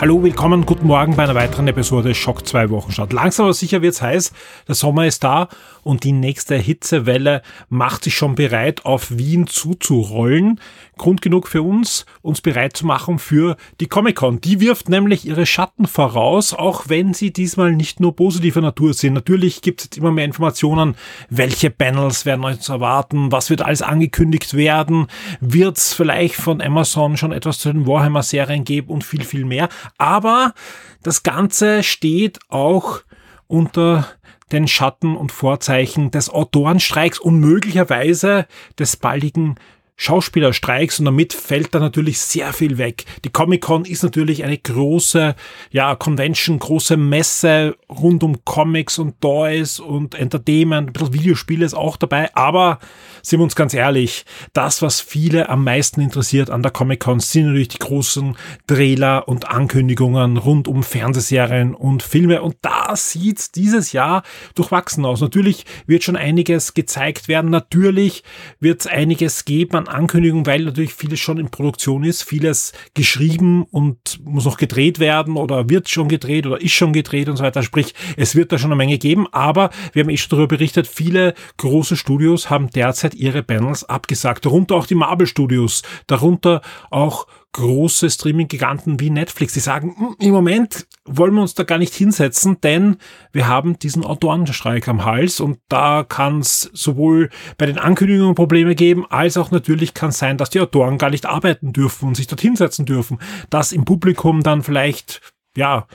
Hallo, willkommen, guten Morgen bei einer weiteren Episode Schock 2 Wochenstart. Langsam aber sicher wird's heiß, der Sommer ist da und die nächste Hitzewelle macht sich schon bereit, auf Wien zuzurollen. Grund genug für uns, uns bereit zu machen für die Comic-Con. Die wirft nämlich ihre Schatten voraus, auch wenn sie diesmal nicht nur positiver Natur sind. Natürlich gibt es immer mehr Informationen, welche Panels werden euch zu erwarten, was wird alles angekündigt werden, wird's vielleicht von Amazon schon etwas zu den Warhammer-Serien geben und viel, viel mehr. Aber das Ganze steht auch unter den Schatten und Vorzeichen des Autorenstreiks und möglicherweise des baldigen Schauspielerstreiks und damit fällt da natürlich sehr viel weg. Die Comic-Con ist natürlich eine große, ja, Convention, große Messe rund um Comics und Toys und Entertainment, ein bisschen Videospiele ist auch dabei, aber sind wir uns ganz ehrlich, das, was viele am meisten interessiert an der Comic-Con, sind natürlich die großen Trailer und Ankündigungen rund um Fernsehserien und Filme und da sieht's dieses Jahr durchwachsen aus. Natürlich wird schon einiges gezeigt werden, natürlich wird es einiges geben Ankündigung, weil natürlich vieles schon in Produktion ist, vieles geschrieben und muss noch gedreht werden oder wird schon gedreht oder ist schon gedreht und so weiter. Sprich, es wird da schon eine Menge geben, aber wir haben eh schon darüber berichtet, viele große Studios haben derzeit ihre Panels abgesagt, darunter auch die Marvel Studios, darunter auch große Streaming-Giganten wie Netflix, die sagen, hm, im Moment wollen wir uns da gar nicht hinsetzen, denn wir haben diesen Autorenstreik am Hals und da kann es sowohl bei den Ankündigungen Probleme geben, als auch natürlich kann es sein, dass die Autoren gar nicht arbeiten dürfen und sich dort hinsetzen dürfen, dass im Publikum dann vielleicht ja,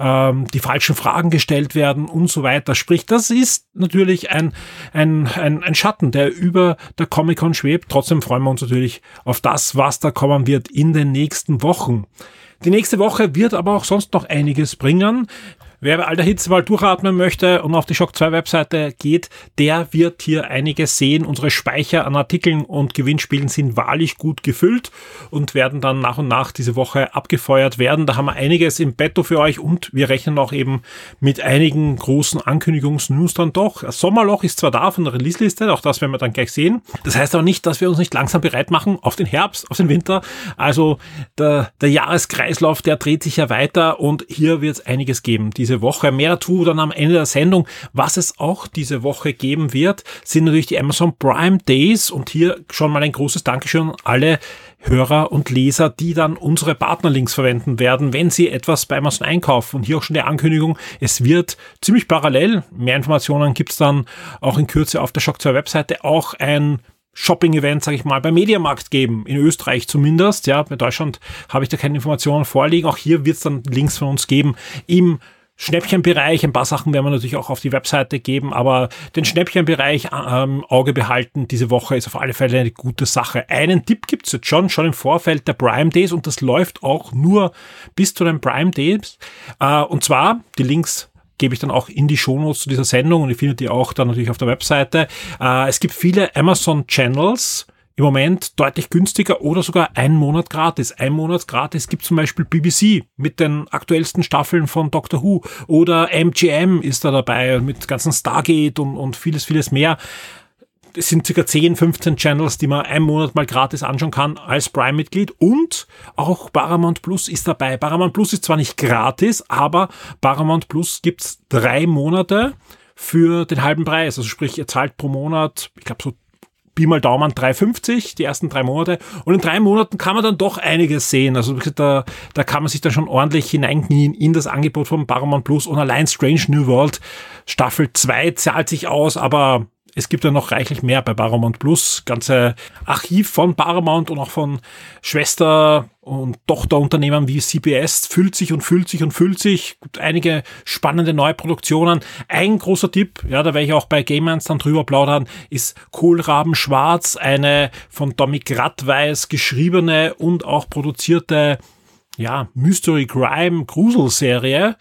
ähm, die falschen Fragen gestellt werden und so weiter. Sprich, das ist natürlich ein, ein, ein, ein Schatten, der über der Comic-Con schwebt. Trotzdem freuen wir uns natürlich auf das, was da kommen wird in den nächsten Wochen. Die nächste Woche wird aber auch sonst noch einiges bringen. Wer bei all der Hitze mal durchatmen möchte und auf die Shock 2 Webseite geht, der wird hier einiges sehen. Unsere Speicher an Artikeln und Gewinnspielen sind wahrlich gut gefüllt und werden dann nach und nach diese Woche abgefeuert werden. Da haben wir einiges im Betto für euch und wir rechnen auch eben mit einigen großen Ankündigungsnews dann doch. Das Sommerloch ist zwar da von der Release-Liste, auch das werden wir dann gleich sehen. Das heißt aber nicht, dass wir uns nicht langsam bereit machen auf den Herbst, auf den Winter. Also der, der Jahreskreislauf, der dreht sich ja weiter und hier wird es einiges geben. Diese diese Woche. Mehr dazu dann am Ende der Sendung. Was es auch diese Woche geben wird, sind natürlich die Amazon Prime Days und hier schon mal ein großes Dankeschön an alle Hörer und Leser, die dann unsere Partnerlinks verwenden werden, wenn sie etwas bei Amazon einkaufen. Und hier auch schon die Ankündigung, es wird ziemlich parallel, mehr Informationen gibt's dann auch in Kürze auf der Shock 2 Webseite, auch ein Shopping-Event, sage ich mal, beim Mediamarkt geben, in Österreich zumindest. Ja, bei Deutschland habe ich da keine Informationen vorliegen. Auch hier wird es dann Links von uns geben im Schnäppchenbereich, ein paar Sachen werden wir natürlich auch auf die Webseite geben, aber den Schnäppchenbereich ähm, Auge behalten diese Woche ist auf alle Fälle eine gute Sache. Einen Tipp gibt's jetzt schon, schon im Vorfeld der Prime Days und das läuft auch nur bis zu den Prime Days. Äh, und zwar, die Links gebe ich dann auch in die Shownotes zu dieser Sendung und ihr findet die auch dann natürlich auf der Webseite. Äh, es gibt viele Amazon Channels, im Moment deutlich günstiger oder sogar ein Monat gratis. Ein Monat gratis gibt zum Beispiel BBC mit den aktuellsten Staffeln von Doctor Who oder MGM ist da dabei mit ganzen Stargate und, und vieles, vieles mehr. Es sind circa 10, 15 Channels, die man einen Monat mal gratis anschauen kann als Prime-Mitglied und auch Paramount Plus ist dabei. Paramount Plus ist zwar nicht gratis, aber Paramount Plus gibt's drei Monate für den halben Preis. Also sprich, ihr zahlt pro Monat, ich glaube so Pi mal Daumen 3,50 die ersten drei Monate. Und in drei Monaten kann man dann doch einiges sehen. Also da, da kann man sich dann schon ordentlich hineinknien in das Angebot von Paramount Plus und allein Strange New World Staffel 2 zahlt sich aus, aber es gibt ja noch reichlich mehr bei Paramount Plus. Ganze Archiv von Paramount und auch von Schwester- und Tochterunternehmen wie CBS füllt sich und füllt sich und füllt sich. Gibt einige spannende neue Produktionen. Ein großer Tipp, ja, da werde ich auch bei Gamers dann drüber plaudern, ist Kohlraben Schwarz, eine von Tommy Gradweis geschriebene und auch produzierte ja, Mystery Crime Gruselserie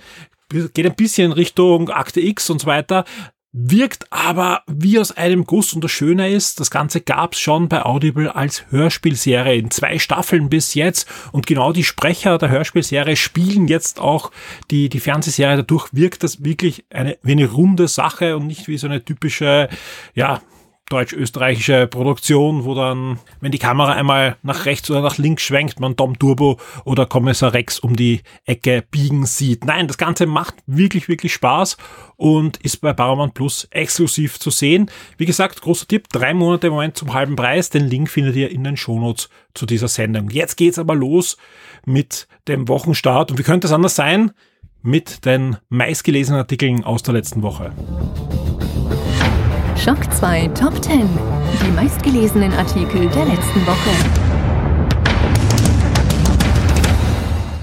geht ein bisschen Richtung Akte X und so weiter wirkt aber wie aus einem Guss und das Schöne ist, das Ganze gab's schon bei Audible als Hörspielserie in zwei Staffeln bis jetzt und genau die Sprecher der Hörspielserie spielen jetzt auch die, die Fernsehserie. Dadurch wirkt das wirklich eine, wie eine runde Sache und nicht wie so eine typische, ja, deutsch-österreichische Produktion, wo dann, wenn die Kamera einmal nach rechts oder nach links schwenkt, man Dom Turbo oder Kommissar Rex um die Ecke biegen sieht. Nein, das Ganze macht wirklich, wirklich Spaß und ist bei Paramount Plus exklusiv zu sehen. Wie gesagt, großer Tipp, drei Monate im Moment zum halben Preis. Den Link findet ihr in den Shownotes zu dieser Sendung. Jetzt geht's aber los mit dem Wochenstart und wie könnte es anders sein? Mit den meistgelesenen Artikeln aus der letzten Woche. Schock 2 Top 10. Die meistgelesenen Artikel der letzten Woche.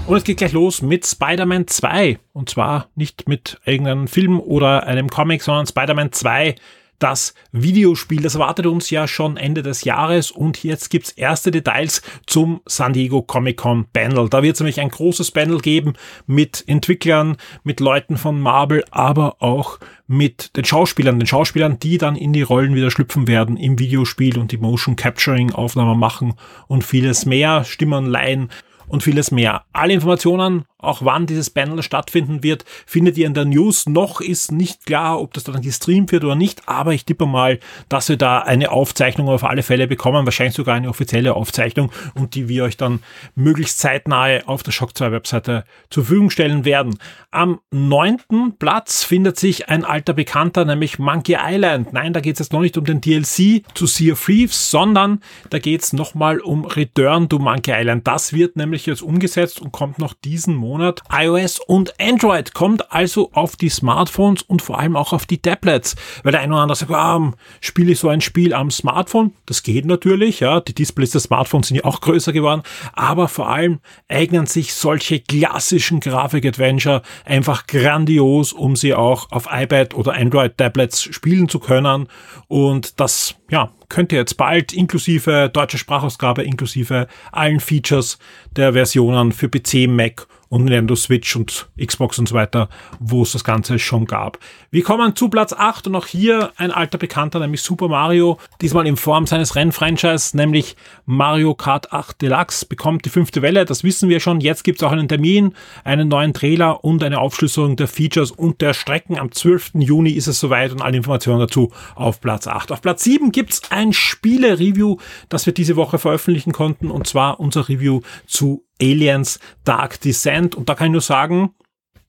Und es geht gleich los mit Spider-Man 2. Und zwar nicht mit irgendeinem Film oder einem Comic, sondern Spider-Man 2 das Videospiel. Das erwartet uns ja schon Ende des Jahres und jetzt gibt's erste Details zum San Diego Comic Con Panel. Da wird es nämlich ein großes Panel geben mit Entwicklern, mit Leuten von Marvel, aber auch mit den Schauspielern, den Schauspielern, die dann in die Rollen wieder schlüpfen werden im Videospiel und die Motion Capturing Aufnahmen machen und vieles mehr, Stimmen leihen und vieles mehr. Alle Informationen auch wann dieses Panel stattfinden wird, findet ihr in der News. Noch ist nicht klar, ob das dann gestreamt wird oder nicht, aber ich tippe mal, dass wir da eine Aufzeichnung auf alle Fälle bekommen, wahrscheinlich sogar eine offizielle Aufzeichnung und die wir euch dann möglichst zeitnahe auf der Shock 2 Webseite zur Verfügung stellen werden. Am neunten Platz findet sich ein alter Bekannter, nämlich Monkey Island. Nein, da geht es jetzt noch nicht um den DLC zu Sea of Thieves, sondern da geht es nochmal um Return to Monkey Island. Das wird nämlich jetzt umgesetzt und kommt noch diesen Monat Monat iOS und Android, kommt also auf die Smartphones und vor allem auch auf die Tablets. Weil der eine oder andere sagt, ah, spiele ich so ein Spiel am Smartphone? Das geht natürlich, ja. Die Displays der Smartphones sind ja auch größer geworden, aber vor allem eignen sich solche klassischen Grafik-Adventure einfach grandios, um sie auch auf iPad oder Android-Tablets spielen zu können. Und das, ja, könnt ihr jetzt bald inklusive deutscher Sprachausgabe, inklusive allen Features der Versionen für PC, Mac und Nintendo Switch und Xbox und so weiter, wo es das Ganze schon gab. Wir kommen zu Platz 8 und auch hier ein alter Bekannter, nämlich Super Mario, diesmal in Form seines Rennfranchise, nämlich Mario Kart 8 Deluxe, bekommt die fünfte Welle, das wissen wir schon. Jetzt gibt es auch einen Termin, einen neuen Trailer und eine Aufschlüsselung der Features und der Strecken. Am 12. Juni ist es soweit und alle Informationen dazu auf Platz 8. Auf Platz 7 gibt es ein Spiele-Review, das wir diese Woche veröffentlichen konnten und zwar unser Review zu Aliens Dark Descent. Und da kann ich nur sagen,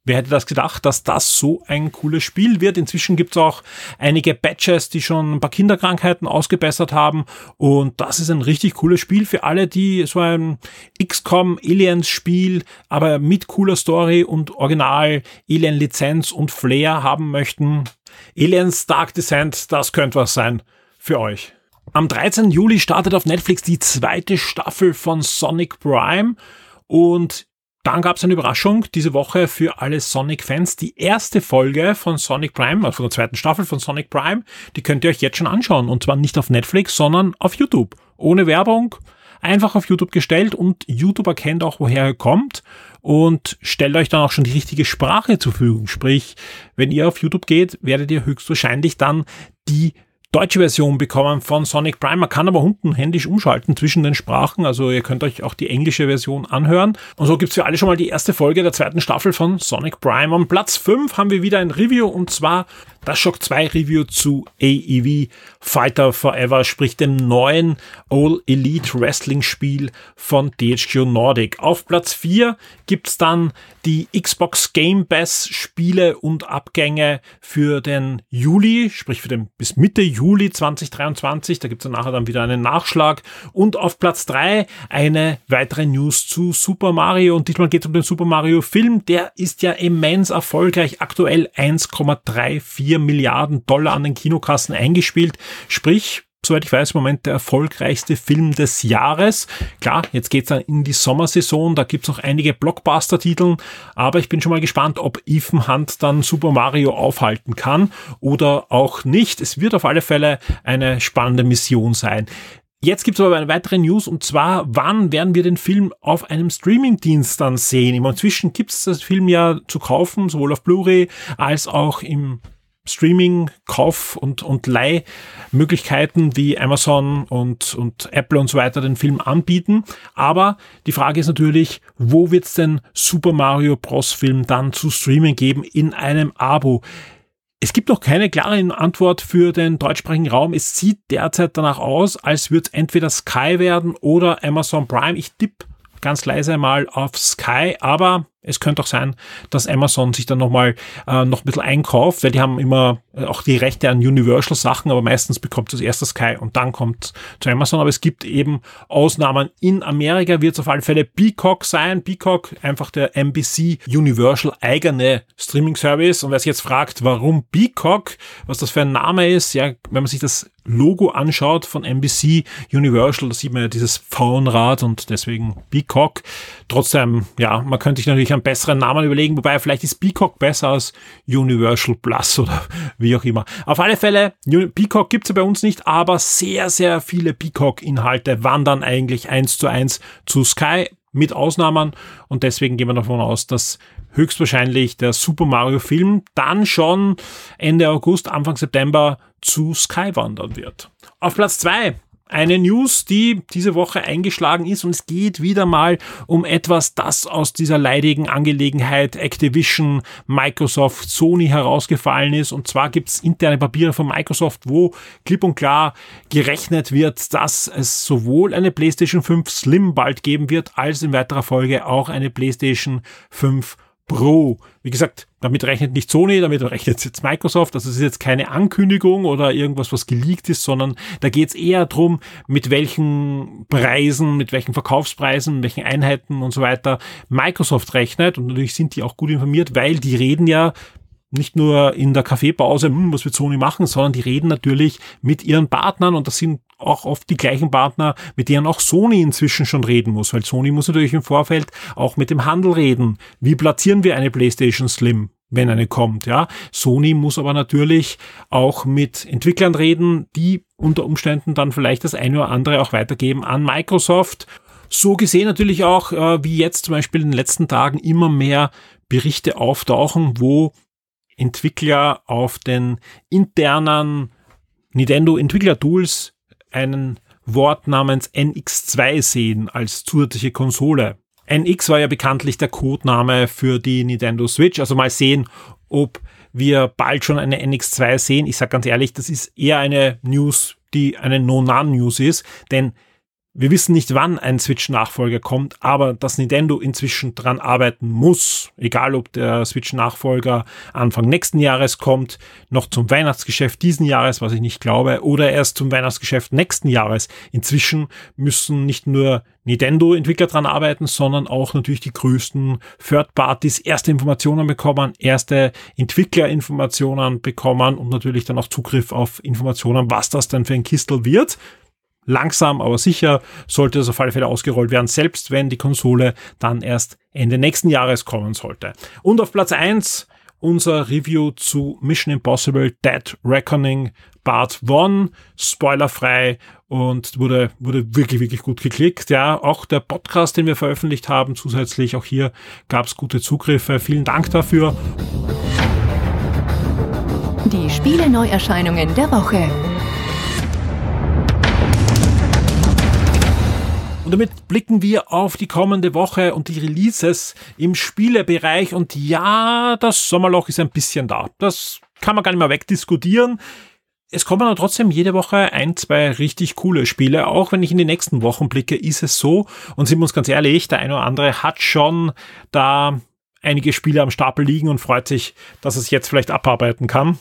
Wer hätte das gedacht, dass das so ein cooles Spiel wird? Inzwischen gibt es auch einige Batches, die schon ein paar Kinderkrankheiten ausgebessert haben. Und das ist ein richtig cooles Spiel für alle, die so ein XCOM Aliens Spiel, aber mit cooler Story und Original Alien Lizenz und Flair haben möchten. Aliens Dark Descent, das könnte was sein für euch. Am 13. Juli startet auf Netflix die zweite Staffel von Sonic Prime und dann gab es eine Überraschung diese Woche für alle Sonic-Fans. Die erste Folge von Sonic Prime, also von der zweiten Staffel von Sonic Prime, die könnt ihr euch jetzt schon anschauen. Und zwar nicht auf Netflix, sondern auf YouTube. Ohne Werbung, einfach auf YouTube gestellt und YouTube erkennt auch, woher er kommt und stellt euch dann auch schon die richtige Sprache zur Verfügung. Sprich, wenn ihr auf YouTube geht, werdet ihr höchstwahrscheinlich dann die deutsche Version bekommen von Sonic Prime. Man kann aber unten händisch umschalten zwischen den Sprachen. Also ihr könnt euch auch die englische Version anhören. Und so gibt's für alle schon mal die erste Folge der zweiten Staffel von Sonic Prime. Am Platz 5 haben wir wieder ein Review und zwar das Shock 2 Review zu AEW Fighter Forever, sprich dem neuen All Elite Wrestling Spiel von THQ Nordic. Auf Platz 4 gibt's dann die Xbox Game Pass Spiele und Abgänge für den Juli, sprich für den bis Mitte Juli 2023. Da gibt's dann nachher dann wieder einen Nachschlag. Und auf Platz 3 eine weitere News zu Super Mario. Und diesmal geht es um den Super Mario Film. Der ist ja immens erfolgreich. Aktuell 1,34 4 Milliarden Dollar an den Kinokassen eingespielt. Sprich, soweit ich weiß, im Moment der erfolgreichste Film des Jahres. Klar, jetzt geht's dann in die Sommersaison, da gibt's noch einige Blockbuster-Titel, aber ich bin schon mal gespannt, ob Ethan Hunt dann Super Mario aufhalten kann oder auch nicht. Es wird auf alle Fälle eine spannende Mission sein. Jetzt gibt es aber eine weitere News und zwar, wann werden wir den Film auf einem Streamingdienst dann sehen? Inzwischen gibt es das Film ja zu kaufen, sowohl auf Blu-ray als auch im Streaming, Kauf und, und Leihmöglichkeiten wie Amazon und, und Apple und so weiter den Film anbieten. Aber die Frage ist natürlich, wo wird es denn Super Mario Bros. Film dann zu streamen geben in einem Abo? Es gibt noch keine klare Antwort für den deutschsprachigen Raum. Es sieht derzeit danach aus, als würde es entweder Sky werden oder Amazon Prime. Ich tippe ganz leise mal auf Sky, aber es könnte auch sein, dass Amazon sich dann nochmal äh, noch ein bisschen einkauft, weil die haben immer äh, auch die Rechte an Universal-Sachen, aber meistens bekommt das erste Sky und dann kommt zu Amazon. Aber es gibt eben Ausnahmen. In Amerika wird es auf alle Fälle Peacock sein. Peacock, einfach der NBC Universal eigene Streaming-Service. Und wer sich jetzt fragt, warum Peacock, was das für ein Name ist, ja, wenn man sich das Logo anschaut von NBC Universal, da sieht man ja dieses Frauenrad und deswegen Peacock. Trotzdem, ja, man könnte sich natürlich einen besseren Namen überlegen, wobei vielleicht ist Peacock besser als Universal Plus oder wie auch immer. Auf alle Fälle, Peacock gibt's ja bei uns nicht, aber sehr, sehr viele Peacock-Inhalte wandern eigentlich eins zu eins zu Sky mit Ausnahmen und deswegen gehen wir davon aus, dass höchstwahrscheinlich der Super Mario Film dann schon Ende August, Anfang September zu Sky wandern wird. Auf Platz zwei eine News, die diese Woche eingeschlagen ist und es geht wieder mal um etwas, das aus dieser leidigen Angelegenheit Activision, Microsoft, Sony herausgefallen ist. Und zwar gibt es interne Papiere von Microsoft, wo klipp und klar gerechnet wird, dass es sowohl eine PlayStation 5 Slim bald geben wird, als in weiterer Folge auch eine PlayStation 5 Pro. Wie gesagt, damit rechnet nicht Sony, damit rechnet jetzt Microsoft. Also es ist jetzt keine Ankündigung oder irgendwas, was geleakt ist, sondern da geht es eher darum, mit welchen Preisen, mit welchen Verkaufspreisen, welchen Einheiten und so weiter Microsoft rechnet. Und natürlich sind die auch gut informiert, weil die reden ja nicht nur in der Kaffeepause, hm, was wird Sony machen, sondern die reden natürlich mit ihren Partnern und das sind auch oft die gleichen Partner, mit denen auch Sony inzwischen schon reden muss, weil Sony muss natürlich im Vorfeld auch mit dem Handel reden. Wie platzieren wir eine PlayStation Slim? wenn eine kommt, ja. Sony muss aber natürlich auch mit Entwicklern reden, die unter Umständen dann vielleicht das eine oder andere auch weitergeben an Microsoft. So gesehen natürlich auch, äh, wie jetzt zum Beispiel in den letzten Tagen immer mehr Berichte auftauchen, wo Entwickler auf den internen Nintendo Entwickler Tools einen Wort namens NX2 sehen als zusätzliche Konsole. NX war ja bekanntlich der Codename für die Nintendo Switch. Also mal sehen, ob wir bald schon eine NX2 sehen. Ich sage ganz ehrlich, das ist eher eine News, die eine No-None-News ist, denn wir wissen nicht, wann ein Switch-Nachfolger kommt, aber dass Nintendo inzwischen dran arbeiten muss, egal ob der Switch-Nachfolger Anfang nächsten Jahres kommt, noch zum Weihnachtsgeschäft diesen Jahres, was ich nicht glaube, oder erst zum Weihnachtsgeschäft nächsten Jahres. Inzwischen müssen nicht nur Nintendo-Entwickler dran arbeiten, sondern auch natürlich die größten Third-Parties erste Informationen bekommen, erste Entwicklerinformationen bekommen und natürlich dann auch Zugriff auf Informationen, was das denn für ein Kistel wird langsam, aber sicher sollte das auf alle Fälle ausgerollt werden, selbst wenn die Konsole dann erst Ende nächsten Jahres kommen sollte. Und auf Platz eins unser Review zu Mission Impossible Dead Reckoning Part 1, spoilerfrei und wurde, wurde wirklich, wirklich gut geklickt. Ja, auch der Podcast, den wir veröffentlicht haben, zusätzlich auch hier gab es gute Zugriffe. Vielen Dank dafür. Die Spiele Neuerscheinungen der Woche. Und damit blicken wir auf die kommende Woche und die Releases im Spielebereich. Und ja, das Sommerloch ist ein bisschen da. Das kann man gar nicht mehr wegdiskutieren. Es kommen aber trotzdem jede Woche ein, zwei richtig coole Spiele. Auch wenn ich in die nächsten Wochen blicke, ist es so. Und sind wir uns ganz ehrlich, der eine oder andere hat schon da einige Spiele am Stapel liegen und freut sich, dass es jetzt vielleicht abarbeiten kann.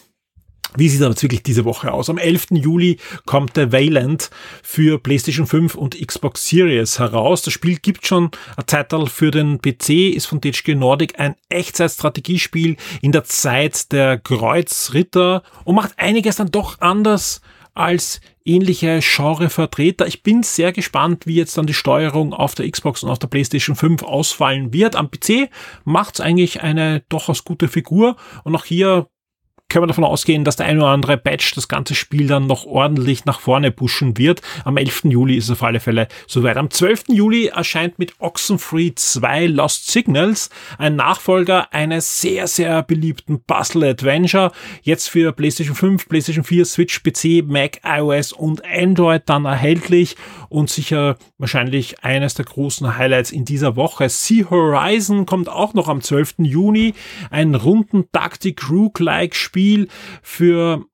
Wie sieht das wirklich diese Woche aus? Am 11. Juli kommt der Wayland für PlayStation 5 und Xbox Series heraus. Das Spiel gibt schon ein Zeitalter für den PC, ist von THQ Nordic ein Echtzeitstrategiespiel in der Zeit der Kreuzritter und macht einiges dann doch anders als ähnliche Genrevertreter. Ich bin sehr gespannt, wie jetzt dann die Steuerung auf der Xbox und auf der PlayStation 5 ausfallen wird. Am PC macht es eigentlich eine durchaus gute Figur und auch hier können wir davon ausgehen, dass der ein oder andere Patch das ganze Spiel dann noch ordentlich nach vorne pushen wird. Am 11. Juli ist es auf alle Fälle soweit. Am 12. Juli erscheint mit Oxenfree 2 Lost Signals ein Nachfolger eines sehr, sehr beliebten Puzzle Adventure. Jetzt für PlayStation 5, PlayStation 4, Switch, PC, Mac, iOS und Android dann erhältlich und sicher wahrscheinlich eines der großen Highlights in dieser Woche. Sea Horizon kommt auch noch am 12. Juni. Ein runden Taktik-Rook-like Spiel für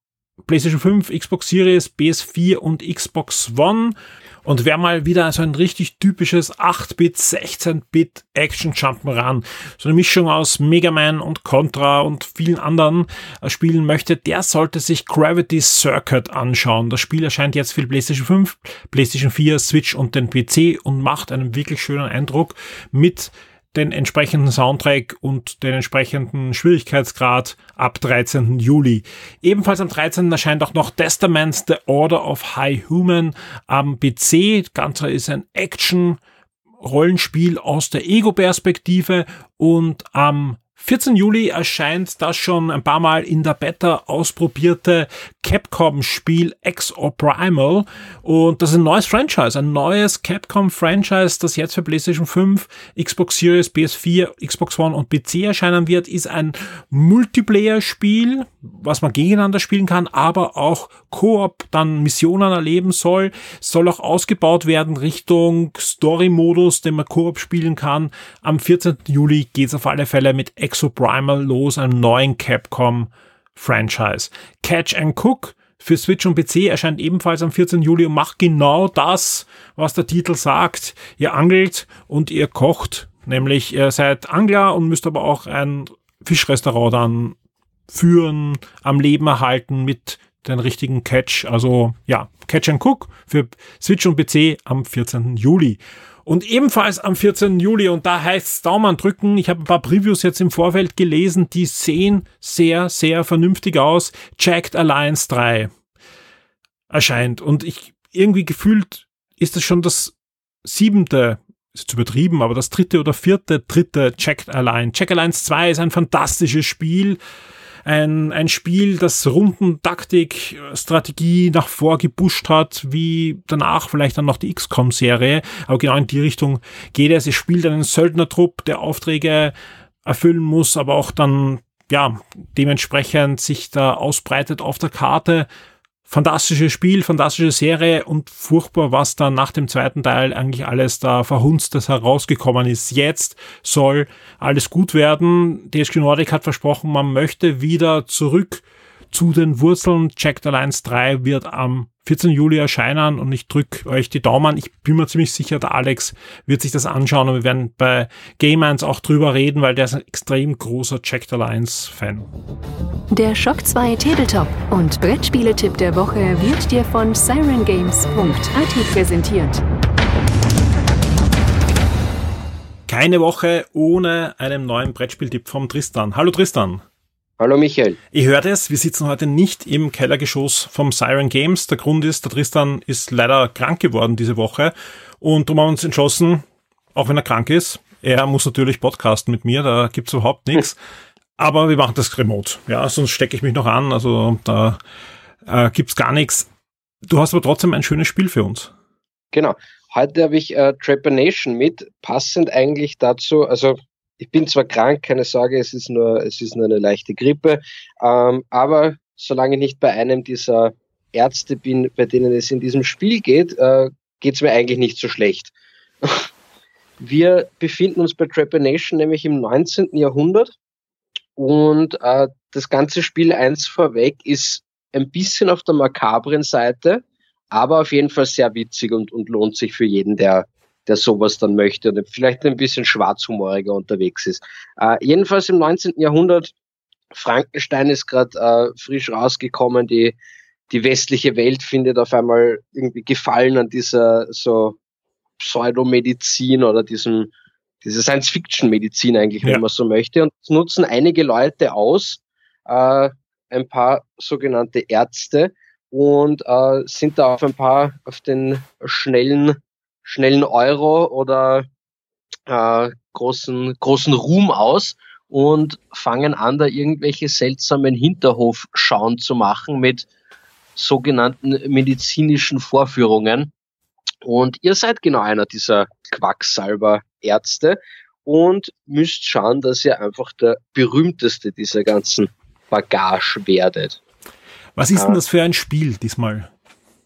PlayStation 5, Xbox Series, PS4 und Xbox One. Und wer mal wieder so ein richtig typisches 8-Bit, 16-Bit Action Jump'n'Run, so eine Mischung aus Mega Man und Contra und vielen anderen äh, spielen möchte, der sollte sich Gravity Circuit anschauen. Das Spiel erscheint jetzt für PlayStation 5, PlayStation 4, Switch und den PC und macht einen wirklich schönen Eindruck mit den entsprechenden Soundtrack und den entsprechenden Schwierigkeitsgrad ab 13. Juli. Ebenfalls am 13. erscheint auch noch Testament The Order of High Human am PC. Ganze ist ein Action Rollenspiel aus der Ego-Perspektive und am 14. Juli erscheint das schon ein paar Mal in der Beta ausprobierte Capcom-Spiel Exo Primal. Und das ist ein neues Franchise, ein neues Capcom-Franchise, das jetzt für PlayStation 5, Xbox Series, PS4, Xbox One und PC erscheinen wird, ist ein Multiplayer-Spiel, was man gegeneinander spielen kann, aber auch Koop dann Missionen erleben soll. Soll auch ausgebaut werden Richtung Story-Modus, den man Koop spielen kann. Am 14. Juli geht es auf alle Fälle mit Primal los, einem neuen Capcom Franchise. Catch and Cook für Switch und PC erscheint ebenfalls am 14. Juli und macht genau das, was der Titel sagt. Ihr angelt und ihr kocht, nämlich ihr seid Angler und müsst aber auch ein Fischrestaurant dann führen, am Leben erhalten mit den richtigen Catch. Also ja, Catch and Cook für Switch und PC am 14. Juli. Und ebenfalls am 14. Juli, und da heißt es Daumen drücken, ich habe ein paar Previews jetzt im Vorfeld gelesen, die sehen sehr, sehr vernünftig aus. Jacked Alliance 3 erscheint. Und ich irgendwie gefühlt ist es schon das siebente, ist übertrieben, aber das dritte oder vierte, dritte Jacked Alliance. Jacked Alliance 2 ist ein fantastisches Spiel ein, ein Spiel, das Runden Taktik, Strategie nach vor gepusht hat, wie danach vielleicht dann noch die XCOM-Serie. Aber genau in die Richtung geht es. Es spielt einen Söldnertrupp, der Aufträge erfüllen muss, aber auch dann ja, dementsprechend sich da ausbreitet auf der Karte fantastisches Spiel, fantastische Serie und furchtbar, was da nach dem zweiten Teil eigentlich alles da verhunstes herausgekommen ist. Jetzt soll alles gut werden. DSG Nordic hat versprochen, man möchte wieder zurück zu den Wurzeln. Jacked Alliance 3 wird am 14. Juli erscheinen und ich drücke euch die Daumen. Ich bin mir ziemlich sicher, der Alex wird sich das anschauen und wir werden bei Game 1 auch drüber reden, weil der ist ein extrem großer Checked Alliance Fan. Der Shock 2 Tabletop und Brettspiele-Tipp der Woche wird dir von sirengames.at präsentiert. Keine Woche ohne einen neuen Brettspieltipp vom Tristan. Hallo Tristan. Hallo Michael. Ihr hört es, wir sitzen heute nicht im Kellergeschoss vom Siren Games. Der Grund ist, der Tristan ist leider krank geworden diese Woche und darum haben wir uns entschlossen, auch wenn er krank ist, er muss natürlich podcasten mit mir, da gibt's überhaupt nichts. Aber wir machen das remote. Ja, sonst stecke ich mich noch an, also da äh, gibt's gar nichts. Du hast aber trotzdem ein schönes Spiel für uns. Genau. Heute habe ich äh, Trepanation mit, passend eigentlich dazu, also ich bin zwar krank, keine Sorge, es ist nur, es ist nur eine leichte Grippe, ähm, aber solange ich nicht bei einem dieser Ärzte bin, bei denen es in diesem Spiel geht, äh, geht es mir eigentlich nicht so schlecht. Wir befinden uns bei Trepanation nämlich im 19. Jahrhundert und äh, das ganze Spiel eins vorweg ist ein bisschen auf der makabren Seite, aber auf jeden Fall sehr witzig und, und lohnt sich für jeden, der der sowas dann möchte und vielleicht ein bisschen schwarzhumoriger unterwegs ist. Äh, jedenfalls im 19. Jahrhundert, Frankenstein ist gerade äh, frisch rausgekommen, die, die westliche Welt findet auf einmal irgendwie Gefallen an dieser so Pseudomedizin oder diesem, diese Science-Fiction-Medizin eigentlich, ja. wenn man so möchte. Und nutzen einige Leute aus, äh, ein paar sogenannte Ärzte, und äh, sind da auf ein paar, auf den schnellen schnellen Euro oder äh, großen, großen Ruhm aus und fangen an, da irgendwelche seltsamen Hinterhofschauen zu machen mit sogenannten medizinischen Vorführungen. Und ihr seid genau einer dieser Quacksalber-Ärzte und müsst schauen, dass ihr einfach der berühmteste dieser ganzen Bagage werdet. Was ist denn das für ein Spiel diesmal?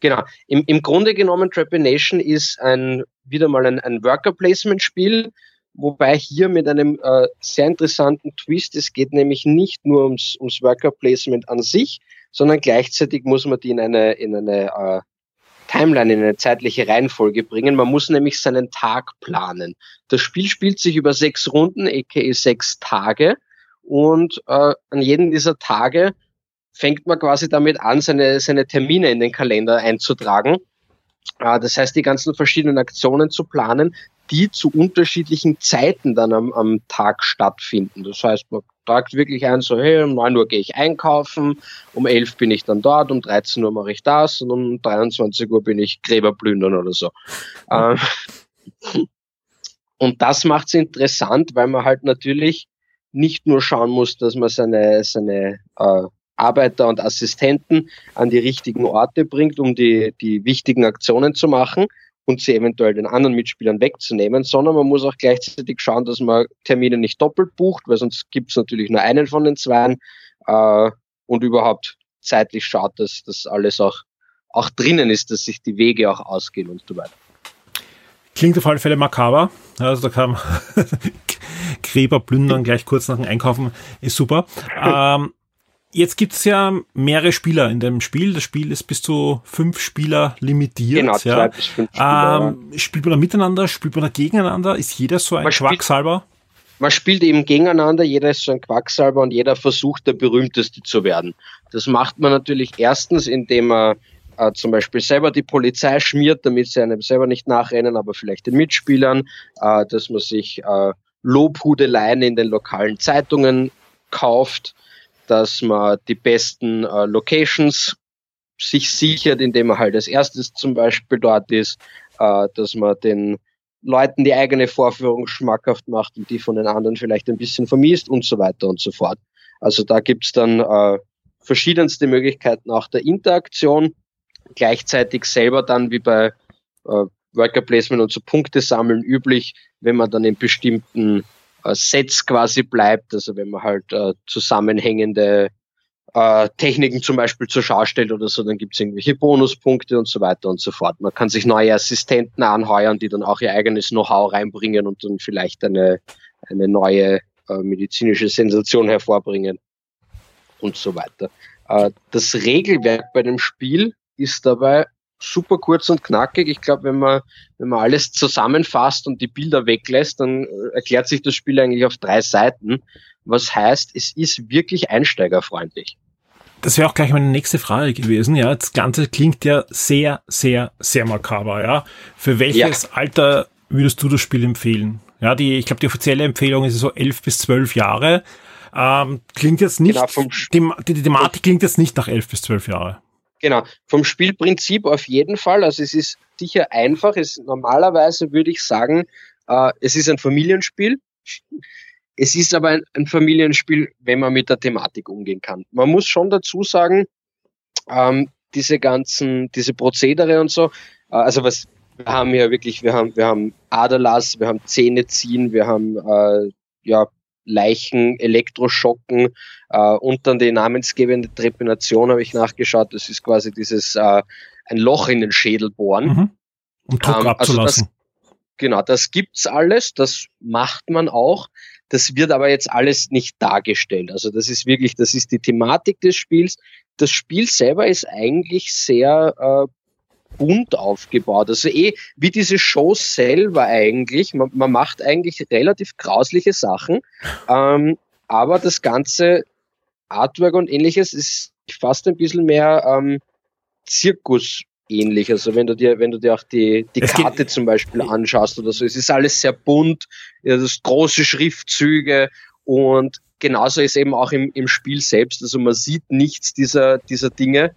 Genau. Im, im Grunde genommen, Trepination ist ein, wieder mal ein, ein Worker-Placement-Spiel, wobei hier mit einem äh, sehr interessanten Twist, es geht nämlich nicht nur ums, ums Worker-Placement an sich, sondern gleichzeitig muss man die in eine, in eine äh, Timeline, in eine zeitliche Reihenfolge bringen. Man muss nämlich seinen Tag planen. Das Spiel spielt sich über sechs Runden, aka sechs Tage. Und äh, an jedem dieser Tage fängt man quasi damit an, seine, seine Termine in den Kalender einzutragen. Äh, das heißt, die ganzen verschiedenen Aktionen zu planen, die zu unterschiedlichen Zeiten dann am, am Tag stattfinden. Das heißt, man tragt wirklich ein, so, hey, um 9 Uhr gehe ich einkaufen, um 11 bin ich dann dort, um 13 Uhr mache ich das und um 23 Uhr bin ich Gräber plündern oder so. Mhm. und das macht es interessant, weil man halt natürlich nicht nur schauen muss, dass man seine, seine äh, Arbeiter und Assistenten an die richtigen Orte bringt, um die, die wichtigen Aktionen zu machen und sie eventuell den anderen Mitspielern wegzunehmen, sondern man muss auch gleichzeitig schauen, dass man Termine nicht doppelt bucht, weil sonst gibt es natürlich nur einen von den zwei äh, und überhaupt zeitlich schaut, dass das alles auch, auch drinnen ist, dass sich die Wege auch ausgehen und so weiter. Klingt auf alle Fälle makaber. Also da kam Gräber plündern gleich kurz nach dem Einkaufen. Ist super. ähm, Jetzt gibt's ja mehrere Spieler in dem Spiel. Das Spiel ist bis zu fünf Spieler limitiert. Genau, ja. bis fünf Spieler. Ähm, spielt man da miteinander? Spielt man da gegeneinander? Ist jeder so ein man Quacksalber? Spielt, man spielt eben gegeneinander, jeder ist so ein Quacksalber und jeder versucht, der berühmteste zu werden. Das macht man natürlich erstens, indem er äh, zum Beispiel selber die Polizei schmiert, damit sie einem selber nicht nachrennen, aber vielleicht den Mitspielern, äh, dass man sich äh, Lobhudeleien in den lokalen Zeitungen kauft, dass man die besten äh, Locations sich sichert, indem man halt als erstes zum Beispiel dort ist, äh, dass man den Leuten die eigene Vorführung schmackhaft macht und die von den anderen vielleicht ein bisschen vermisst und so weiter und so fort. Also da gibt's dann äh, verschiedenste Möglichkeiten auch der Interaktion, gleichzeitig selber dann wie bei äh, Worker Placement und so Punkte sammeln üblich, wenn man dann in bestimmten Sets quasi bleibt. Also wenn man halt äh, zusammenhängende äh, Techniken zum Beispiel zur Schau stellt oder so, dann gibt es irgendwelche Bonuspunkte und so weiter und so fort. Man kann sich neue Assistenten anheuern, die dann auch ihr eigenes Know-how reinbringen und dann vielleicht eine, eine neue äh, medizinische Sensation hervorbringen und so weiter. Äh, das Regelwerk bei dem Spiel ist dabei super kurz und knackig. Ich glaube, wenn man, wenn man alles zusammenfasst und die Bilder weglässt, dann äh, erklärt sich das Spiel eigentlich auf drei Seiten. Was heißt, es ist wirklich einsteigerfreundlich. Das wäre auch gleich meine nächste Frage gewesen. Ja, das Ganze klingt ja sehr, sehr, sehr makaber. Ja, für welches ja. Alter würdest du das Spiel empfehlen? Ja, die, ich glaube, die offizielle Empfehlung ist so elf bis zwölf Jahre. Ähm, klingt jetzt nicht, genau, die, die Thematik klingt jetzt nicht nach elf bis zwölf Jahre. Genau, vom Spielprinzip auf jeden Fall. Also es ist sicher einfach. Es, normalerweise würde ich sagen, äh, es ist ein Familienspiel. Es ist aber ein, ein, Familienspiel, wenn man mit der Thematik umgehen kann. Man muss schon dazu sagen, ähm, diese ganzen, diese Prozedere und so, äh, also was, wir haben ja wirklich, wir haben, wir haben Aderlass, wir haben Zähne ziehen, wir haben äh, ja Leichen, Elektroschocken äh, und dann die namensgebende Trepination habe ich nachgeschaut. Das ist quasi dieses äh, ein Loch in den Schädel bohren. Mhm. Um Druck ähm, abzulassen. Also das, genau, das gibt's alles, das macht man auch. Das wird aber jetzt alles nicht dargestellt. Also das ist wirklich, das ist die Thematik des Spiels. Das Spiel selber ist eigentlich sehr äh, bunt aufgebaut. Also eh wie diese Show selber eigentlich. Man, man macht eigentlich relativ grausliche Sachen, ähm, aber das ganze Artwork und ähnliches ist fast ein bisschen mehr ähm, Zirkus ähnlich. Also wenn du dir, wenn du dir auch die, die Karte zum Beispiel anschaust oder so, es ist alles sehr bunt, ja, das große Schriftzüge und genauso ist eben auch im, im Spiel selbst. Also man sieht nichts dieser, dieser Dinge.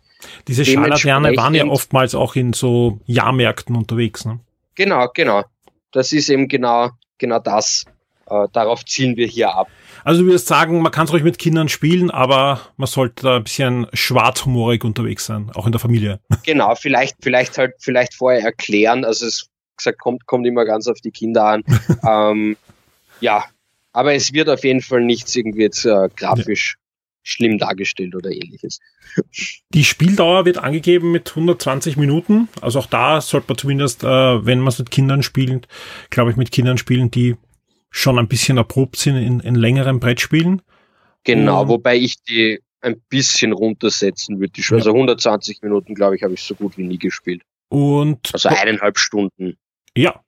Diese Scharlatane waren ja oftmals auch in so Jahrmärkten unterwegs. Ne? Genau, genau. Das ist eben genau, genau das. Äh, darauf zielen wir hier ab. Also du würdest sagen, man kann es ruhig mit Kindern spielen, aber man sollte da ein bisschen schwarzhumorig unterwegs sein, auch in der Familie. Genau, vielleicht, vielleicht halt, vielleicht vorher erklären. Also es gesagt, kommt, kommt immer ganz auf die Kinder an. ähm, ja, aber es wird auf jeden Fall nichts irgendwie jetzt äh, grafisch. Schlimm dargestellt oder ähnliches. Die Spieldauer wird angegeben mit 120 Minuten. Also auch da sollte man zumindest, äh, wenn man es mit Kindern spielt, glaube ich, mit Kindern spielen, die schon ein bisschen erprobt sind in, in längeren Brettspielen. Genau, um, wobei ich die ein bisschen runtersetzen würde. Ja. Also 120 Minuten, glaube ich, habe ich so gut wie nie gespielt. Und also eineinhalb Stunden. Ja.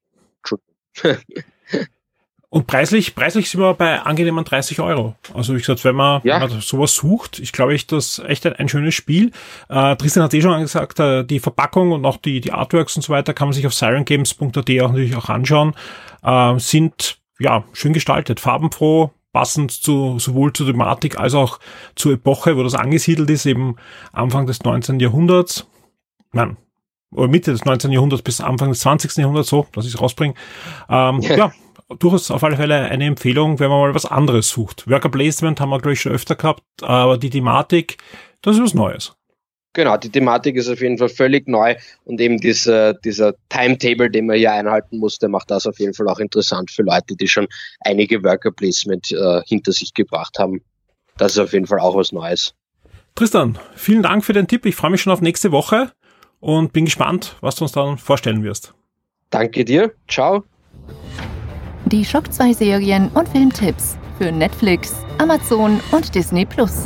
Und preislich, preislich sind wir bei angenehmen 30 Euro. Also wie gesagt, wenn man, ja. wenn man sowas sucht, ich glaube, ich das echt ein, ein schönes Spiel. Äh, Tristan hat eh schon gesagt, äh, die Verpackung und auch die, die Artworks und so weiter kann man sich auf sirengames.at auch natürlich auch anschauen. Äh, sind ja schön gestaltet, farbenfroh, passend zu, sowohl zur Thematik als auch zur Epoche, wo das angesiedelt ist, eben Anfang des 19. Jahrhunderts. Nein, oder Mitte des 19. Jahrhunderts bis Anfang des 20. Jahrhunderts so, dass ich es rausbringe. Ähm, ja. ja, durchaus auf alle Fälle eine Empfehlung, wenn man mal was anderes sucht. Worker Placement haben wir, glaube ich, schon öfter gehabt, aber die Thematik, das ist was Neues. Genau, die Thematik ist auf jeden Fall völlig neu und eben dieser, dieser Timetable, den man hier einhalten muss, der macht das auf jeden Fall auch interessant für Leute, die schon einige Worker Placement äh, hinter sich gebracht haben. Das ist auf jeden Fall auch was Neues. Tristan, vielen Dank für den Tipp. Ich freue mich schon auf nächste Woche und bin gespannt, was du uns dann vorstellen wirst. Danke dir. Ciao. Die Schock 2 Serien und Filmtipps für Netflix, Amazon und Disney Plus.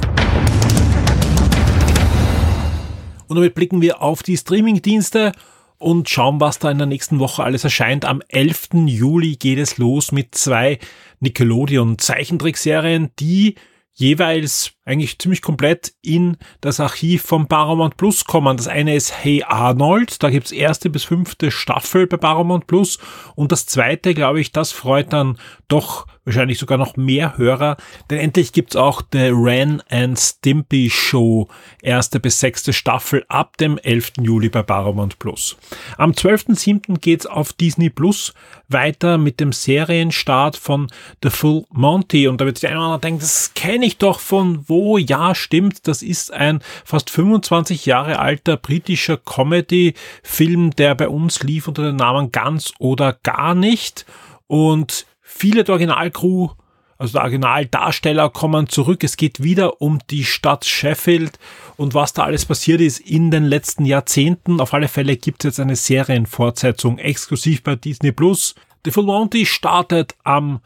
Und damit blicken wir auf die Streamingdienste und schauen, was da in der nächsten Woche alles erscheint. Am 11. Juli geht es los mit zwei Nickelodeon Zeichentrickserien, die jeweils eigentlich ziemlich komplett in das Archiv von Paramount Plus kommen. Das eine ist Hey Arnold, da gibt's erste bis fünfte Staffel bei Paramount Plus und das zweite, glaube ich, das freut dann doch wahrscheinlich sogar noch mehr Hörer, denn endlich gibt's auch The Ren and Stimpy Show, erste bis sechste Staffel ab dem 11. Juli bei Paramount Plus. Am 12.07. geht's auf Disney Plus weiter mit dem Serienstart von The Full Monty und da wird sich einer denken, das kenne ich doch von wo? Ja, stimmt, das ist ein fast 25 Jahre alter britischer Comedy-Film, der bei uns lief unter dem Namen Ganz oder Gar nicht und Viele der Originalcrew, also der Originaldarsteller kommen zurück. Es geht wieder um die Stadt Sheffield und was da alles passiert ist in den letzten Jahrzehnten. Auf alle Fälle gibt es jetzt eine Serienfortsetzung exklusiv bei Disney Plus. The Full Monty startet am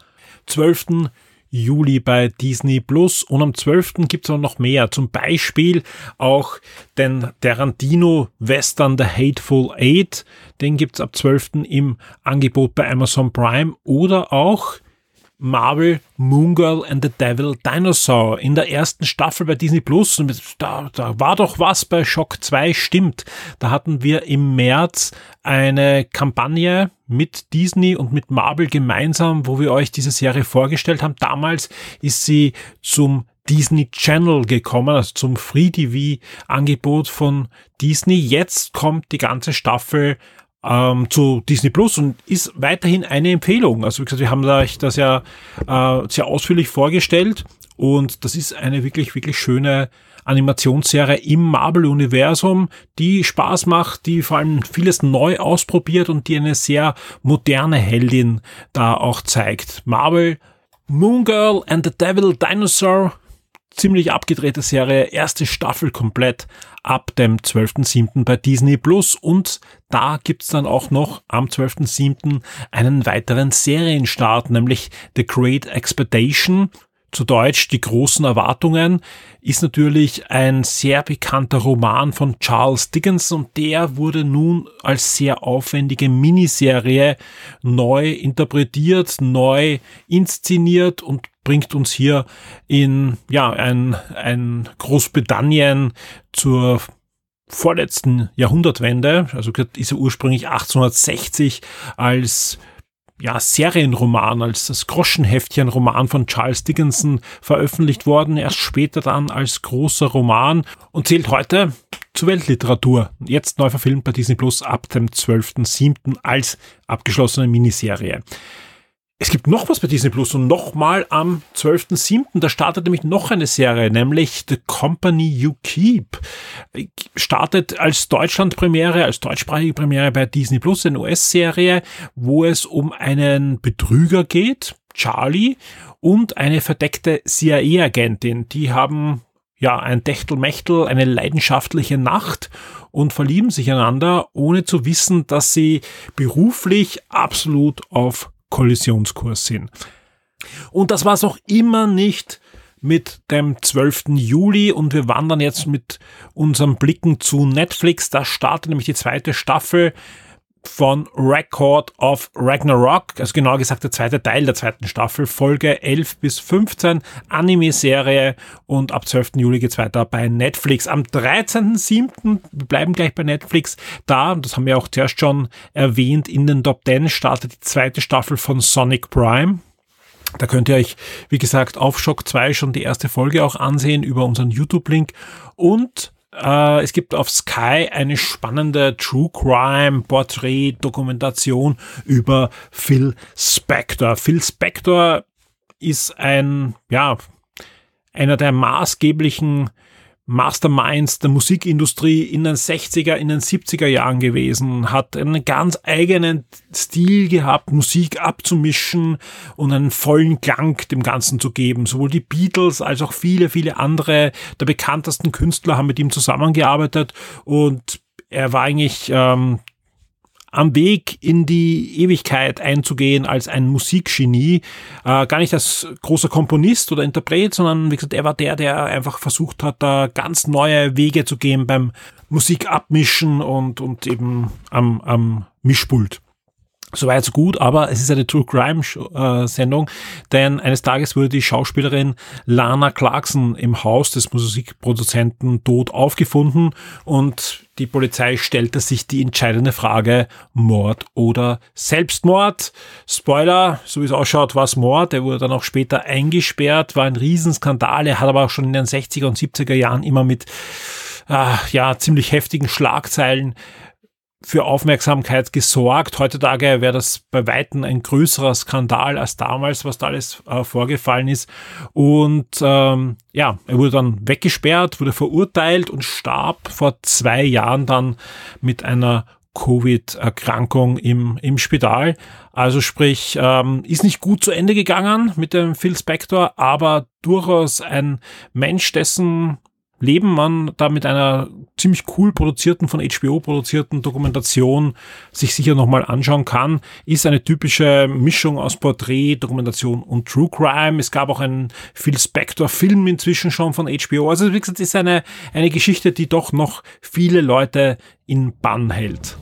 12. Juli bei Disney Plus und am 12. gibt es auch noch mehr. Zum Beispiel auch den Tarantino Western The Hateful Eight. Den gibt es ab 12. im Angebot bei Amazon Prime oder auch Marvel Moon Girl and the Devil Dinosaur in der ersten Staffel bei Disney Plus. Da, da war doch was bei Shock 2, stimmt. Da hatten wir im März eine Kampagne mit Disney und mit Marvel gemeinsam, wo wir euch diese Serie vorgestellt haben. Damals ist sie zum Disney Channel gekommen, also zum Free TV Angebot von Disney. Jetzt kommt die ganze Staffel ähm, zu Disney Plus und ist weiterhin eine Empfehlung. Also wie gesagt, wir haben euch das ja äh, sehr ausführlich vorgestellt und das ist eine wirklich, wirklich schöne Animationsserie im Marvel-Universum, die Spaß macht, die vor allem vieles neu ausprobiert und die eine sehr moderne Heldin da auch zeigt. Marvel, Moon Girl and the Devil Dinosaur ziemlich abgedrehte Serie, erste Staffel komplett ab dem 12.07. bei Disney Plus und da gibt's dann auch noch am 12.07. einen weiteren Serienstart, nämlich The Great Expectation zu Deutsch Die großen Erwartungen, ist natürlich ein sehr bekannter Roman von Charles Dickens und der wurde nun als sehr aufwendige Miniserie neu interpretiert, neu inszeniert und bringt uns hier in ja ein, ein Großbritannien zur vorletzten Jahrhundertwende, also ist er ursprünglich 1860 als ja, Serienroman, als das Groschenheftchen-Roman von Charles Dickinson veröffentlicht worden, erst später dann als großer Roman und zählt heute zur Weltliteratur. Jetzt neu verfilmt bei Disney Plus ab dem 12.07. als abgeschlossene Miniserie. Es gibt noch was bei Disney Plus und nochmal am 12.07. Da startet nämlich noch eine Serie, nämlich The Company You Keep. Startet als Deutschland-Premiere, als deutschsprachige Premiere bei Disney Plus, eine US-Serie, wo es um einen Betrüger geht, Charlie, und eine verdeckte CIA-Agentin. Die haben ja ein Techtelmechtel, eine leidenschaftliche Nacht und verlieben sich einander, ohne zu wissen, dass sie beruflich absolut auf Kollisionskurs sind. Und das war es auch immer nicht mit dem 12. Juli und wir wandern jetzt mit unseren Blicken zu Netflix. Da startet nämlich die zweite Staffel von Record of Ragnarok, also genauer gesagt der zweite Teil der zweiten Staffel, Folge 11 bis 15, Anime-Serie und ab 12. Juli geht's weiter bei Netflix. Am 13.07., wir bleiben gleich bei Netflix, da, das haben wir auch zuerst schon erwähnt, in den Top 10 startet die zweite Staffel von Sonic Prime. Da könnt ihr euch, wie gesagt, auf Shock 2 schon die erste Folge auch ansehen über unseren YouTube-Link und äh, es gibt auf Sky eine spannende True Crime Porträt Dokumentation über Phil Spector. Phil Spector ist ein, ja, einer der maßgeblichen Masterminds der Musikindustrie in den 60er, in den 70er Jahren gewesen, hat einen ganz eigenen Stil gehabt, Musik abzumischen und einen vollen Klang dem Ganzen zu geben. Sowohl die Beatles als auch viele, viele andere der bekanntesten Künstler haben mit ihm zusammengearbeitet und er war eigentlich ähm, am Weg in die Ewigkeit einzugehen als ein Musikgenie. Äh, gar nicht als großer Komponist oder Interpret, sondern wie gesagt, er war der, der einfach versucht hat, da ganz neue Wege zu gehen beim Musik abmischen und, und eben am, am Mischpult. Soweit so gut, aber es ist eine True Crime äh, Sendung, denn eines Tages wurde die Schauspielerin Lana Clarkson im Haus des Musikproduzenten tot aufgefunden und die Polizei stellte sich die entscheidende Frage Mord oder Selbstmord. Spoiler, so wie es ausschaut, war es Mord. Er wurde dann auch später eingesperrt, war ein Riesenskandal. Er hat aber auch schon in den 60er und 70er Jahren immer mit äh, ja, ziemlich heftigen Schlagzeilen für Aufmerksamkeit gesorgt. Heutzutage wäre das bei Weitem ein größerer Skandal als damals, was da alles äh, vorgefallen ist. Und ähm, ja, er wurde dann weggesperrt, wurde verurteilt und starb vor zwei Jahren dann mit einer Covid-Erkrankung im, im Spital. Also sprich, ähm, ist nicht gut zu Ende gegangen mit dem Phil Spector, aber durchaus ein Mensch, dessen Leben man da mit einer ziemlich cool produzierten, von HBO produzierten Dokumentation sich sicher nochmal anschauen kann, ist eine typische Mischung aus Porträt, Dokumentation und True Crime. Es gab auch einen Phil Spector Film inzwischen schon von HBO. Also wie gesagt, ist eine, eine Geschichte, die doch noch viele Leute in Bann hält.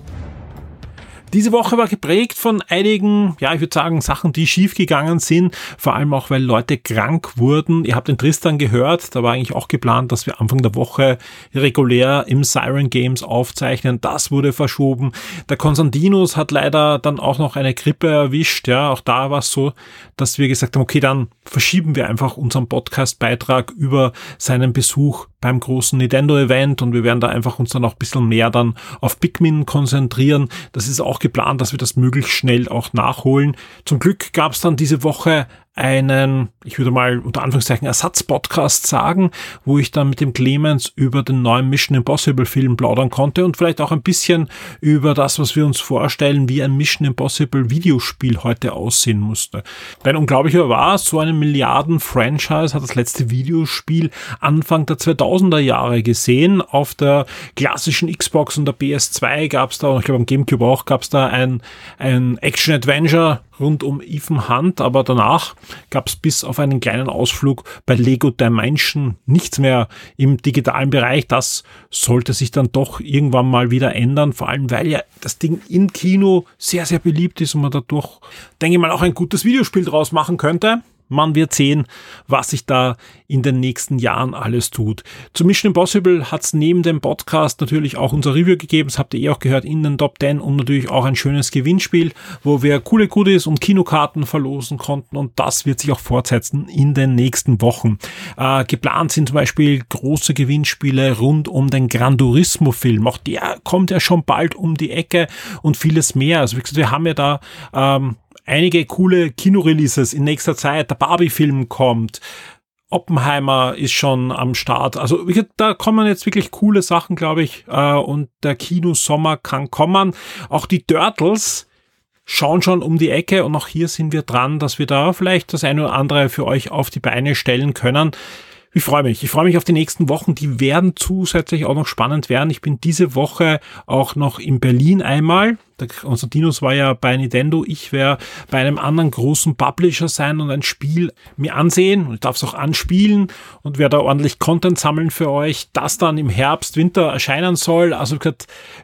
Diese Woche war geprägt von einigen, ja, ich würde sagen, Sachen, die schiefgegangen sind, vor allem auch, weil Leute krank wurden. Ihr habt den Tristan gehört, da war eigentlich auch geplant, dass wir Anfang der Woche regulär im Siren Games aufzeichnen. Das wurde verschoben. Der Konstantinos hat leider dann auch noch eine Grippe erwischt, ja, auch da war es so, dass wir gesagt haben, okay, dann verschieben wir einfach unseren Podcast-Beitrag über seinen Besuch beim großen Nintendo-Event und wir werden da einfach uns dann auch ein bisschen mehr dann auf Pikmin konzentrieren. Das ist auch geplant, dass wir das möglichst schnell auch nachholen. Zum Glück gab es dann diese Woche einen, ich würde mal unter Anführungszeichen Ersatz-Podcast sagen, wo ich dann mit dem Clemens über den neuen Mission Impossible Film plaudern konnte und vielleicht auch ein bisschen über das, was wir uns vorstellen, wie ein Mission Impossible Videospiel heute aussehen musste. Denn unglaublicher war, so eine Milliarden-Franchise hat das letzte Videospiel Anfang der 2000er Jahre gesehen. Auf der klassischen Xbox und der PS2 gab es da, und ich glaube am Gamecube auch, gab es da ein, ein Action-Adventure rund um Ethan Hunt, aber danach gab es bis auf einen kleinen Ausflug bei Lego Dimension nichts mehr im digitalen Bereich. Das sollte sich dann doch irgendwann mal wieder ändern, vor allem weil ja das Ding im Kino sehr, sehr beliebt ist und man dadurch, denke ich mal, auch ein gutes Videospiel draus machen könnte. Man wird sehen, was sich da in den nächsten Jahren alles tut. Zu Mission Impossible hat es neben dem Podcast natürlich auch unser Review gegeben. Das habt ihr eh auch gehört in den Top 10 und natürlich auch ein schönes Gewinnspiel, wo wir coole Goodies und Kinokarten verlosen konnten und das wird sich auch fortsetzen in den nächsten Wochen. Äh, geplant sind zum Beispiel große Gewinnspiele rund um den Gran Turismo Film. Auch der kommt ja schon bald um die Ecke und vieles mehr. Also wie gesagt, wir haben ja da ähm, einige coole Kinoreleases in nächster Zeit. Der Barbie-Film kommt. Oppenheimer ist schon am Start. Also da kommen jetzt wirklich coole Sachen, glaube ich. Äh, und der Kinosommer kann kommen. Auch die Turtles schauen schon um die Ecke und auch hier sind wir dran, dass wir da vielleicht das eine oder andere für euch auf die Beine stellen können. Ich freue mich. Ich freue mich auf die nächsten Wochen. Die werden zusätzlich auch noch spannend werden. Ich bin diese Woche auch noch in Berlin einmal der Konstantinos war ja bei Nintendo, ich werde bei einem anderen großen Publisher sein und ein Spiel mir ansehen und ich darf es auch anspielen und werde da ordentlich Content sammeln für euch, das dann im Herbst, Winter erscheinen soll. Also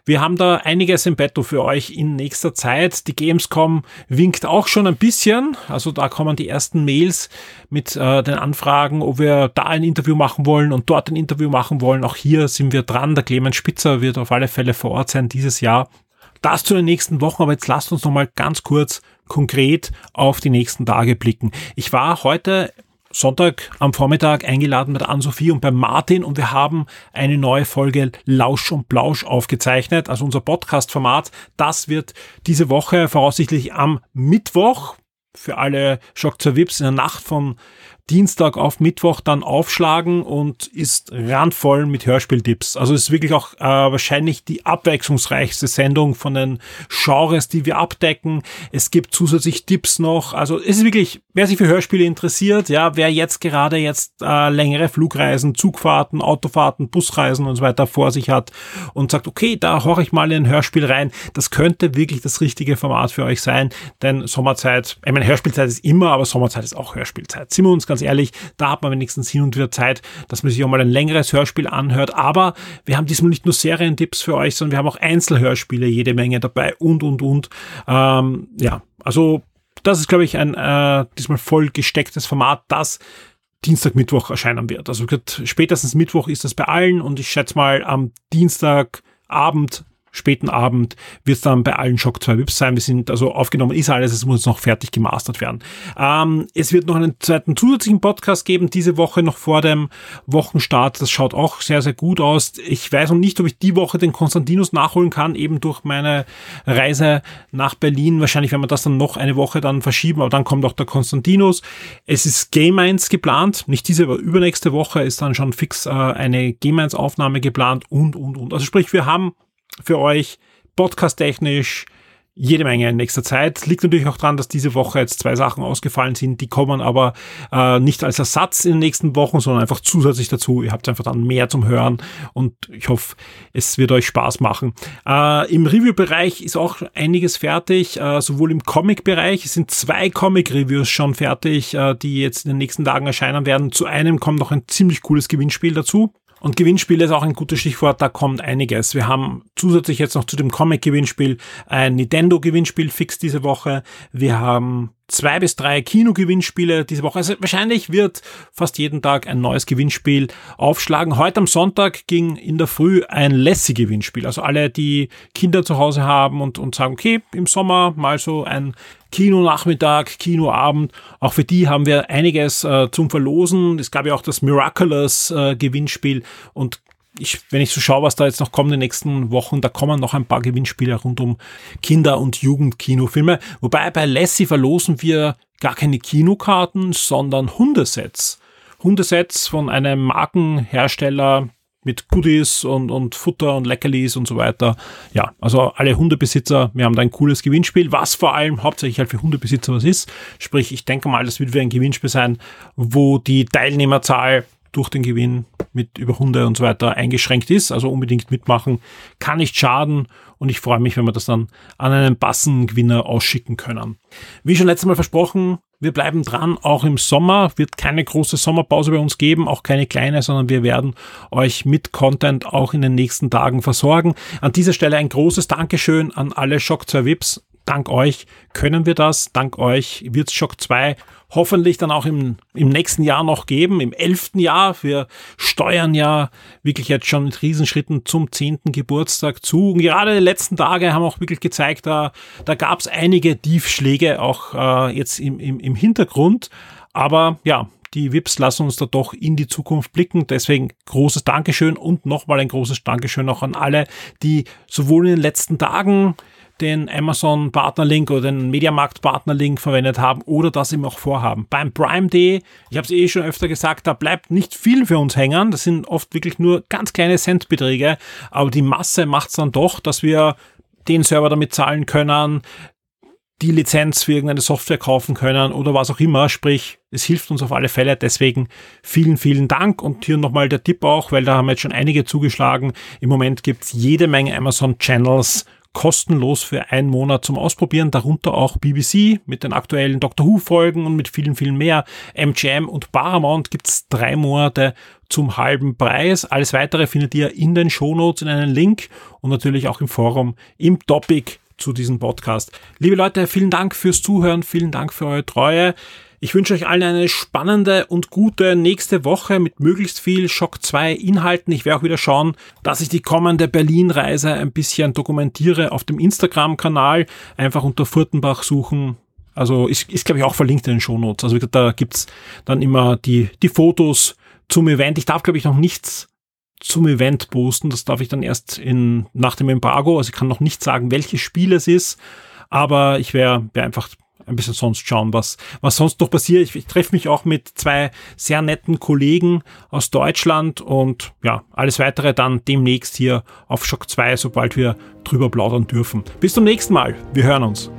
wir haben da einiges im Betto für euch in nächster Zeit. Die Gamescom winkt auch schon ein bisschen, also da kommen die ersten Mails mit äh, den Anfragen, ob wir da ein Interview machen wollen und dort ein Interview machen wollen. Auch hier sind wir dran. Der Clemens Spitzer wird auf alle Fälle vor Ort sein dieses Jahr. Das zu den nächsten Wochen, aber jetzt lasst uns noch mal ganz kurz konkret auf die nächsten Tage blicken. Ich war heute Sonntag am Vormittag eingeladen bei der Ann-Sophie und bei Martin und wir haben eine neue Folge Lausch und Blausch aufgezeichnet. Also unser Podcast-Format, das wird diese Woche voraussichtlich am Mittwoch für alle Schock zur Vips in der Nacht von Dienstag auf Mittwoch dann aufschlagen und ist randvoll mit Hörspieltipps. Also ist wirklich auch äh, wahrscheinlich die abwechslungsreichste Sendung von den Genres, die wir abdecken. Es gibt zusätzlich Tipps noch. Also es ist wirklich, wer sich für Hörspiele interessiert, ja, wer jetzt gerade jetzt äh, längere Flugreisen, Zugfahrten, Autofahrten, Busreisen und so weiter vor sich hat und sagt, okay, da horche ich mal in ein Hörspiel rein. Das könnte wirklich das richtige Format für euch sein, denn Sommerzeit, ich meine, Hörspielzeit ist immer, aber Sommerzeit ist auch Hörspielzeit. Sind wir uns ganz ganz ehrlich, da hat man wenigstens hin und wieder Zeit, dass man sich auch mal ein längeres Hörspiel anhört. Aber wir haben diesmal nicht nur Serientipps für euch, sondern wir haben auch Einzelhörspiele, jede Menge dabei und, und, und. Ähm, ja, also das ist, glaube ich, ein äh, diesmal voll gestecktes Format, das Dienstag, Mittwoch erscheinen wird. Also spätestens Mittwoch ist das bei allen und ich schätze mal am Dienstagabend späten Abend wird es dann bei allen Shock 2 Vips sein. Wir sind also aufgenommen, ist alles, es muss noch fertig gemastert werden. Ähm, es wird noch einen zweiten zusätzlichen Podcast geben, diese Woche noch vor dem Wochenstart. Das schaut auch sehr, sehr gut aus. Ich weiß noch nicht, ob ich die Woche den Konstantinus nachholen kann, eben durch meine Reise nach Berlin. Wahrscheinlich werden wir das dann noch eine Woche dann verschieben, aber dann kommt auch der Konstantinus. Es ist Game 1 geplant, nicht diese, aber übernächste Woche ist dann schon fix äh, eine Game 1 Aufnahme geplant und, und, und. Also sprich, wir haben für euch, podcast-technisch, jede Menge in nächster Zeit. Liegt natürlich auch daran, dass diese Woche jetzt zwei Sachen ausgefallen sind. Die kommen aber äh, nicht als Ersatz in den nächsten Wochen, sondern einfach zusätzlich dazu. Ihr habt einfach dann mehr zum Hören und ich hoffe, es wird euch Spaß machen. Äh, Im Review-Bereich ist auch einiges fertig, äh, sowohl im Comic-Bereich. Es sind zwei Comic-Reviews schon fertig, äh, die jetzt in den nächsten Tagen erscheinen werden. Zu einem kommt noch ein ziemlich cooles Gewinnspiel dazu. Und Gewinnspiel ist auch ein gutes Stichwort, da kommt einiges. Wir haben zusätzlich jetzt noch zu dem Comic-Gewinnspiel ein Nintendo-Gewinnspiel fix diese Woche. Wir haben zwei bis drei Kino-Gewinnspiele diese Woche. Also wahrscheinlich wird fast jeden Tag ein neues Gewinnspiel aufschlagen. Heute am Sonntag ging in der Früh ein Lassie-Gewinnspiel. Also alle, die Kinder zu Hause haben und, und sagen, okay, im Sommer mal so ein Kinonachmittag, Kinoabend. Auch für die haben wir einiges äh, zum Verlosen. Es gab ja auch das Miraculous äh, Gewinnspiel und ich, wenn ich so schaue, was da jetzt noch kommt in den nächsten Wochen, da kommen noch ein paar Gewinnspiele rund um Kinder- und Jugendkinofilme. Wobei bei Lassie verlosen wir gar keine Kinokarten, sondern Hundesets. Hundesets von einem Markenhersteller mit Goodies und, und Futter und Leckerlis und so weiter. Ja, also alle Hundebesitzer, wir haben da ein cooles Gewinnspiel, was vor allem hauptsächlich halt für Hundebesitzer was ist. Sprich, ich denke mal, das wird wieder ein Gewinnspiel sein, wo die Teilnehmerzahl durch den Gewinn mit über Hunde und so weiter eingeschränkt ist. Also unbedingt mitmachen, kann nicht schaden und ich freue mich, wenn wir das dann an einen passenden Gewinner ausschicken können. Wie schon letztes Mal versprochen, wir bleiben dran, auch im Sommer wird keine große Sommerpause bei uns geben, auch keine kleine, sondern wir werden euch mit Content auch in den nächsten Tagen versorgen. An dieser Stelle ein großes Dankeschön an alle Shock 2 Vips. Dank euch können wir das. Dank euch wird Shock 2 hoffentlich dann auch im, im nächsten Jahr noch geben, im elften Jahr. Wir steuern ja wirklich jetzt schon mit Riesenschritten zum zehnten Geburtstag zu. Und gerade die letzten Tage haben auch wirklich gezeigt, da, da gab es einige Tiefschläge auch äh, jetzt im, im, im Hintergrund. Aber ja, die VIPs lassen uns da doch in die Zukunft blicken. Deswegen großes Dankeschön und nochmal ein großes Dankeschön auch an alle, die sowohl in den letzten Tagen den Amazon Partnerlink oder den Mediamarkt Partnerlink verwendet haben oder das eben auch vorhaben. Beim Prime Day, ich habe es eh schon öfter gesagt, da bleibt nicht viel für uns hängen. Das sind oft wirklich nur ganz kleine Centbeträge, aber die Masse macht es dann doch, dass wir den Server damit zahlen können, die Lizenz für irgendeine Software kaufen können oder was auch immer. Sprich, es hilft uns auf alle Fälle. Deswegen vielen, vielen Dank. Und hier nochmal der Tipp auch, weil da haben jetzt schon einige zugeschlagen. Im Moment gibt's jede Menge Amazon Channels kostenlos für einen Monat zum Ausprobieren, darunter auch BBC mit den aktuellen Doctor Who Folgen und mit vielen, vielen mehr. MGM und Paramount gibt's drei Monate zum halben Preis. Alles weitere findet ihr in den Shownotes in einem Link und natürlich auch im Forum im Topic zu diesem Podcast. Liebe Leute, vielen Dank fürs Zuhören, vielen Dank für eure Treue. Ich wünsche euch allen eine spannende und gute nächste Woche mit möglichst viel Schock 2 Inhalten. Ich werde auch wieder schauen, dass ich die kommende Berlin-Reise ein bisschen dokumentiere auf dem Instagram-Kanal. Einfach unter Furtenbach suchen. Also ist, ist glaube ich, auch verlinkt in den Shownotes. Also da gibt's dann immer die, die Fotos zum Event. Ich darf, glaube ich, noch nichts zum Event posten. Das darf ich dann erst in, nach dem Embargo. Also ich kann noch nicht sagen, welches Spiel es ist. Aber ich werde wär einfach ein bisschen sonst schauen, was, was sonst noch passiert. Ich, ich treffe mich auch mit zwei sehr netten Kollegen aus Deutschland und ja, alles weitere dann demnächst hier auf Shock 2, sobald wir drüber plaudern dürfen. Bis zum nächsten Mal. Wir hören uns.